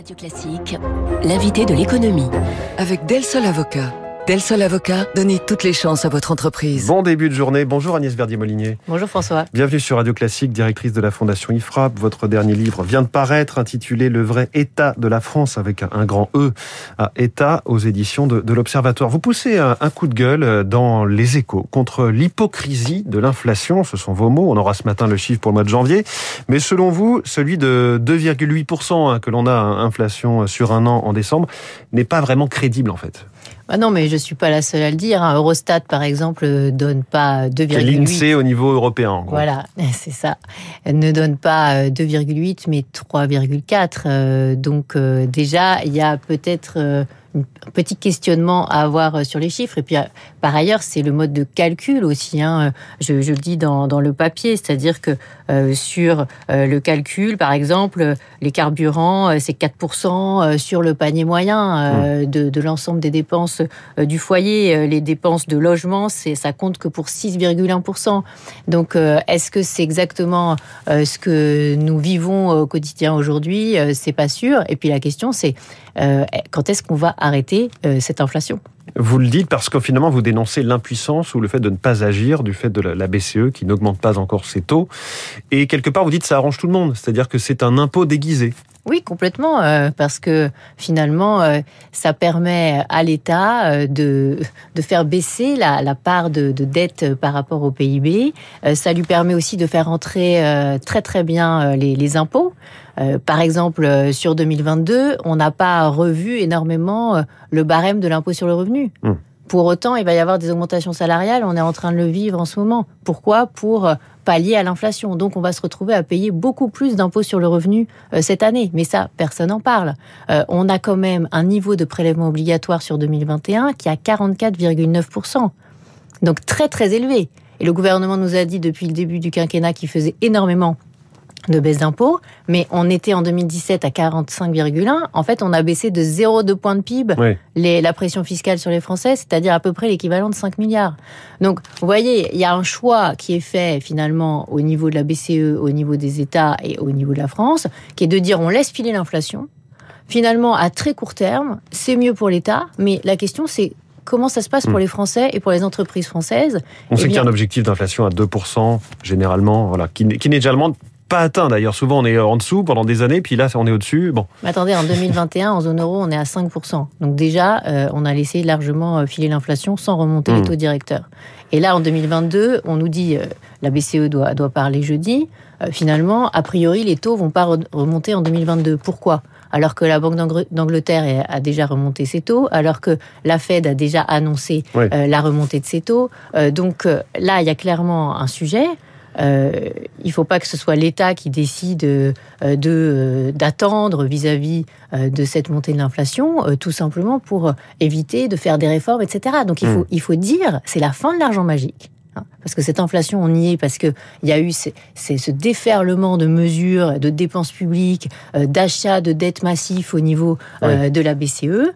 Radio Classique, l'invité de l'économie. Avec Del Sol Avocat. Del Sol Avocat, donnez toutes les chances à votre entreprise. Bon début de journée. Bonjour Agnès Verdier-Molinier. Bonjour François. Bienvenue sur Radio Classique, directrice de la Fondation IFRAP. Votre dernier livre vient de paraître, intitulé Le vrai État de la France, avec un grand E à État, aux éditions de, l'Observatoire. Vous poussez un, coup de gueule dans les échos contre l'hypocrisie de l'inflation. Ce sont vos mots. On aura ce matin le chiffre pour le mois de janvier. Mais selon vous, celui de 2,8% hein, que l'on a inflation sur un an en décembre n'est pas vraiment crédible en fait. Ah non, mais je suis pas la seule à le dire. Hein. Eurostat, par exemple, donne pas 2,8. L'INSEE au niveau européen. Voilà, c'est ça. Elle ne donne pas 2,8, euh, mais 3,4. Euh, donc euh, déjà, il y a peut-être un petit questionnement à avoir euh, sur les chiffres. Et puis, euh, par ailleurs, c'est le mode de calcul aussi. Hein. Je, le dis dans, le papier, c'est-à-dire que euh, sur le calcul, par exemple, les carburants, c'est 4% sur le panier moyen mmh. de, l'ensemble des dépenses du foyer. Les dépenses de logement, c'est ça compte que pour 6,1%. Donc, est-ce que c'est exactement ce que nous vivons au quotidien aujourd'hui? C'est pas sûr. Et puis la question, c'est quand est-ce qu'on va arrêter euh, cette inflation? Vous le dites parce que finalement vous dénoncez l'impuissance ou le fait de ne pas agir du fait de la BCE qui n'augmente pas encore ses taux. Et quelque part vous dites ça arrange tout le monde, c'est-à-dire que c'est un impôt déguisé. Oui, complètement, euh, parce que finalement, euh, ça permet à l'État de, de faire baisser la, part de, dette par rapport au PIB. ça lui permet aussi de faire entrer très très bien les, les impôts. Euh, par exemple, euh, sur 2022, on n'a pas revu énormément euh, le barème de l'impôt sur le revenu. Hmm. Pour autant, il va y avoir des augmentations salariales. On est en train de le vivre en ce moment. Pourquoi? Pour pallier à l'inflation. Donc, on va se retrouver à payer beaucoup plus d'impôts sur le revenu cette année. Mais ça, personne n'en parle. on a quand même un niveau de prélèvement obligatoire sur 2021 qui est à 44,9%. Donc, très, très élevé. Et le gouvernement nous a dit depuis le début du quinquennat qu'il faisait énormément de baisse d'impôts, mais on était en 2017 à 45,1. En fait, on a baissé de 0,2 points de PIB les, la pression fiscale sur les Français, c'est-à-dire à peu près l'équivalent de 5 milliards. Donc, vous voyez, il y a un choix qui est fait finalement au niveau de la BCE, au niveau des États et au niveau de la France, qui est de dire on laisse filer l'inflation. Finalement, à très court terme, c'est mieux pour l'État, mais la question c'est comment ça se passe pour hmm. les Français et pour les entreprises françaises. On sait qu'il y a un objectif d'inflation à 2%, généralement, voilà, qui n'est généralement pas atteint d'ailleurs. Souvent, on est en dessous pendant des années, puis là, on est au-dessus. Bon. Mais attendez, en 2021, en zone euro, on est à 5%. Donc déjà, euh, on a laissé largement euh, filer l'inflation sans remonter les hmm. taux directeurs. Et là, en 2022, on nous dit, euh, la BCE doit, doit parler jeudi. finalement, a priori, les taux vont pas remonter en 2022. Pourquoi? Alors que la Banque d'Angleterre a déjà remonté ses taux, alors que la Fed a déjà annoncé la remontée de ses taux. donc là, il y a clairement un sujet. Euh, il ne faut pas que ce soit l'État qui décide euh, de euh, d'attendre vis-à-vis de cette montée de l'inflation, tout simplement pour éviter de faire des réformes, etc. Donc il faut, hmm. il faut dire, c'est la fin de l'argent magique. Hein, parce que cette inflation, on y est parce qu'il y a eu ce déferlement de mesures, de dépenses publiques, d'achats de dettes massifs au niveau de la BCE.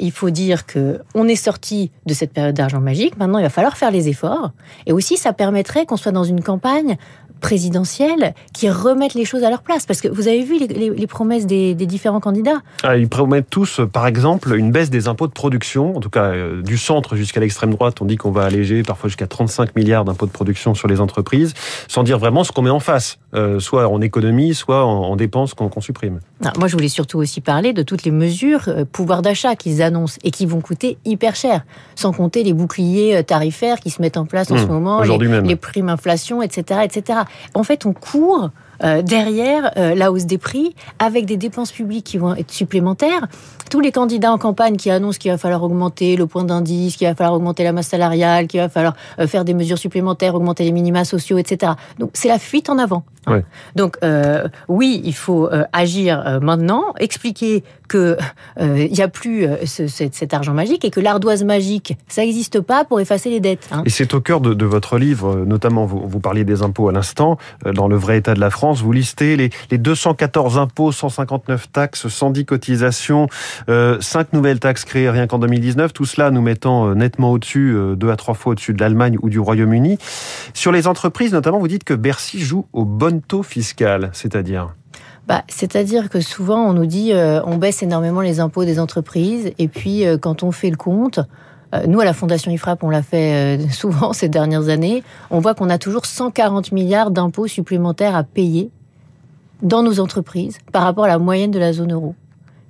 il faut dire que on est sorti de cette période d'argent magique. Maintenant, il va falloir faire les efforts. Et aussi, ça permettrait qu'on soit dans une campagne présidentielle qui remettent les choses à leur place. Parce que vous avez vu les, promesses des, différents candidats. Ah, ils promettent tous, par exemple, une baisse des impôts de production, en tout cas euh, du centre jusqu'à l'extrême droite. On dit qu'on va alléger parfois jusqu'à 35 milliards d'impôts de production sur les entreprises, sans dire vraiment ce qu'on met en face, euh, soit en économie, soit en, dépenses qu'on supprime. Moi, je voulais surtout aussi parler de toutes les mesures euh, pouvoir d'achat qu'ils annoncent et qui vont coûter hyper cher, sans compter les boucliers tarifaires qui se mettent en place en ce mmh, moment, les, les primes inflation, etc., etc en fait, on court euh, derrière euh, la hausse des prix, avec des dépenses publiques qui vont être supplémentaires. Tous les candidats en campagne qui annoncent qu'il va falloir augmenter le point d'indice, qu'il va falloir augmenter la masse salariale, qu'il va falloir euh, faire des mesures supplémentaires, augmenter les minima sociaux, etc. Donc c'est la fuite en avant. Donc oui, il faut agir maintenant, expliquer qu'il n'y a plus cet, argent magique et que l'ardoise magique, ça n'existe pas pour effacer les dettes. Hein. Et c'est au cœur de, votre livre, notamment vous, vous parliez des impôts à l'instant, dans le vrai état de la France vous listez les, 214 impôts, 159 taxes, 110 cotisations, euh, 5 nouvelles taxes créées rien qu'en 2019. Tout cela nous mettant euh, nettement au-dessus, euh, deux à trois fois au-dessus de l'Allemagne ou du Royaume-Uni. Sur les entreprises, notamment, vous dites que Bercy joue au bon taux fiscal, c'est-à-dire? Bah, C'est-à-dire que souvent, on nous dit euh, on baisse énormément les impôts des entreprises, et puis quand on fait le compte, nous, à la Fondation IFRAP, on l'a fait euh, souvent ces dernières années, on voit qu'on a toujours 140 milliards d'impôts supplémentaires à payer dans nos entreprises par rapport à la moyenne de la zone euro.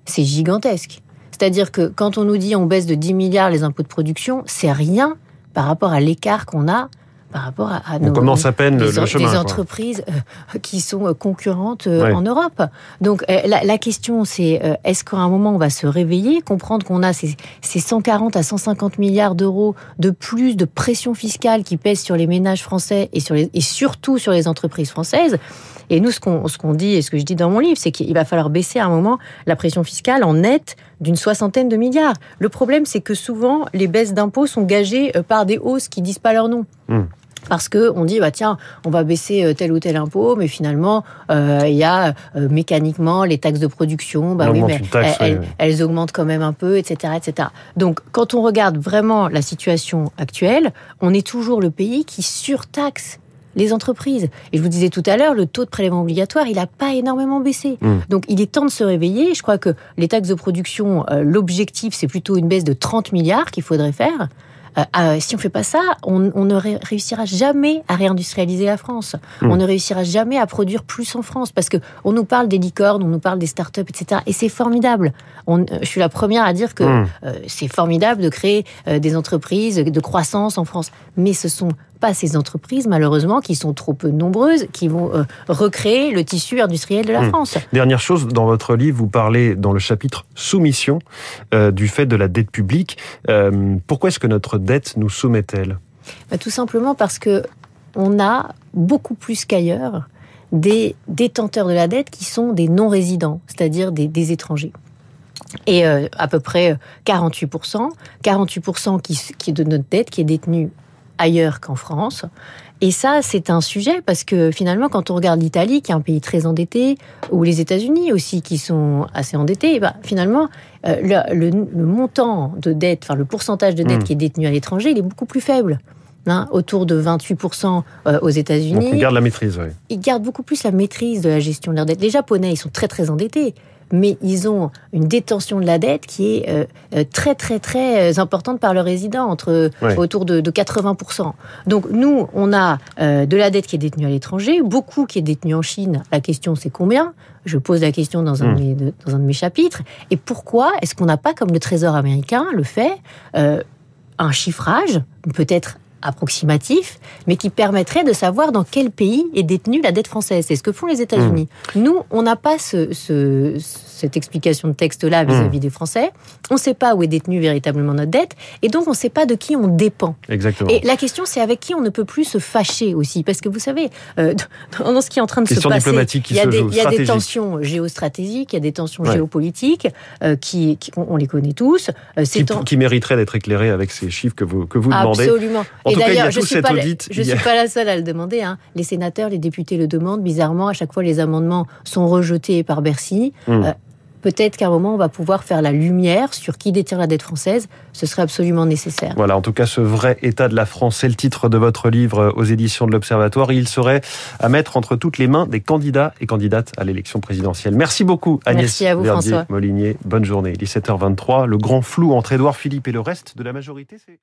C'est gigantesque. C'est-à-dire que quand on nous dit on baisse de 10 milliards les impôts de production, c'est rien par rapport à l'écart qu'on a par rapport à, à On nos commence à peine le, chemin. des entreprises euh, qui sont euh, concurrentes euh, Ouais. en Europe. Donc la, la question c'est est-ce qu'à un moment on va se réveiller, comprendre qu'on a ces, ces 140 à 150 milliards d'euros de plus de pression fiscale qui pèse sur les ménages français et sur les, et surtout sur les entreprises françaises? Et nous, ce qu'on qu'on dit et ce que je dis dans mon livre, c'est qu'il va falloir baisser à un moment la pression fiscale en net d'une soixantaine de milliards. Le problème, c'est que souvent, les baisses d'impôts sont gagées par des hausses qui disent pas leur nom. Hmm. Parce que on dit bah tiens on va baisser euh, tel ou tel impôt mais finalement euh, il y a euh, mécaniquement les taxes de production bah oui mais taxe, elles, augmentent quand même un peu etc etc donc quand on regarde vraiment la situation actuelle on est toujours le pays qui surtaxe les entreprises. Et je vous disais tout à l'heure, le taux de prélèvement obligatoire, il n'a pas énormément baissé. Mm. Donc il est temps de se réveiller. Je crois que les taxes de production, euh, l'objectif, c'est plutôt une baisse de 30 milliards qu'il faudrait faire. Euh, euh, si on fait pas ça, on, on ne ré- réussira jamais à réindustrialiser la France. Mm. On ne réussira jamais à produire plus en France parce que on nous parle des licornes, on nous parle des startups, etc. Et c'est formidable. On, euh, je suis la première à dire que Mm. euh, c'est formidable de créer euh, des entreprises de croissance en France. Mais ce sont pas ces entreprises, malheureusement, qui sont trop peu nombreuses, qui vont euh, recréer le tissu industriel de la Mm. France. Dernière chose, dans votre livre, vous parlez dans le chapitre soumission euh, du fait de la dette publique. Euh, pourquoi est-ce que notre dette nous soumet-elle? Bah, tout simplement parce que on a beaucoup plus qu'ailleurs des détenteurs de la dette qui sont des non-résidents, c'est-à-dire des, des étrangers. Et euh, à peu près 48%, 48% qui, qui de notre dette qui est détenue ailleurs qu'en France. Et ça, c'est un sujet parce que finalement, quand on regarde l'Italie, qui est un pays très endetté, ou les États-Unis aussi, qui sont assez endettés, bah, finalement, euh, le, le- le montant de dette, enfin le pourcentage de dette Mm. qui est détenu à l'étranger, il est beaucoup plus faible. Hein, autour de 28% euh, aux États-Unis on garde la maîtrise. ouais. ils gardent beaucoup plus la maîtrise de la gestion de leur dette. Les Japonais, ils sont très très endettés, mais ils ont une détention de la dette qui est euh, euh, très très très euh, importante par leurs résidents, entre Ouais. autour de, de 80%. Donc nous, on a euh, de la dette qui est détenue à l'étranger, beaucoup qui est détenue en Chine. La question, c'est combien? Je pose la question dans un, Hmm. de mes, de- dans un de mes chapitres. Et pourquoi est-ce qu'on n'a pas, comme le Trésor américain le fait, euh, un chiffrage, peut-être approximatif, mais qui permettrait de savoir dans quel pays est détenue la dette française. C'est ce que font les États-Unis. Nous, on n'a pas ce, ce- cette explication de texte-là vis-à-vis des Français. On ne sait pas où est détenue véritablement notre dette, et donc on ne sait pas de qui on dépend. Exactement. Et la question, c'est avec qui on ne peut plus se fâcher aussi, parce que vous savez, euh, dans ce qui est en train de Question se passer, il y a des, il y a des tensions géostratégiques, il y a des tensions Ouais. géopolitiques, euh, qui, qui- on on les connaît tous. Euh, qui, qui mériterait d'être éclairé avec ces chiffres que vous, que vous demandez. Absolument. En tout cas, il y a d'ailleurs, je tout suis cet pas la- audit. je Il y a- suis pas la seule à le demander. hein. Les sénateurs, les députés le demandent. Bizarrement, à chaque fois, les amendements sont rejetés par Bercy. Hmm. Euh, Peut-être qu'à un moment, on va pouvoir faire la lumière sur qui détient la dette française. Ce serait absolument nécessaire. Voilà, en tout cas, ce vrai état de la France, c'est le titre de votre livre aux éditions de l'Observatoire. Il serait à mettre entre toutes les mains des candidats et candidates à l'élection présidentielle. Merci beaucoup, Agnès Merci à vous, Verdier François. Molinier. Bonne journée. 17h23, le grand flou entre Édouard Philippe et le reste de la majorité. c'est-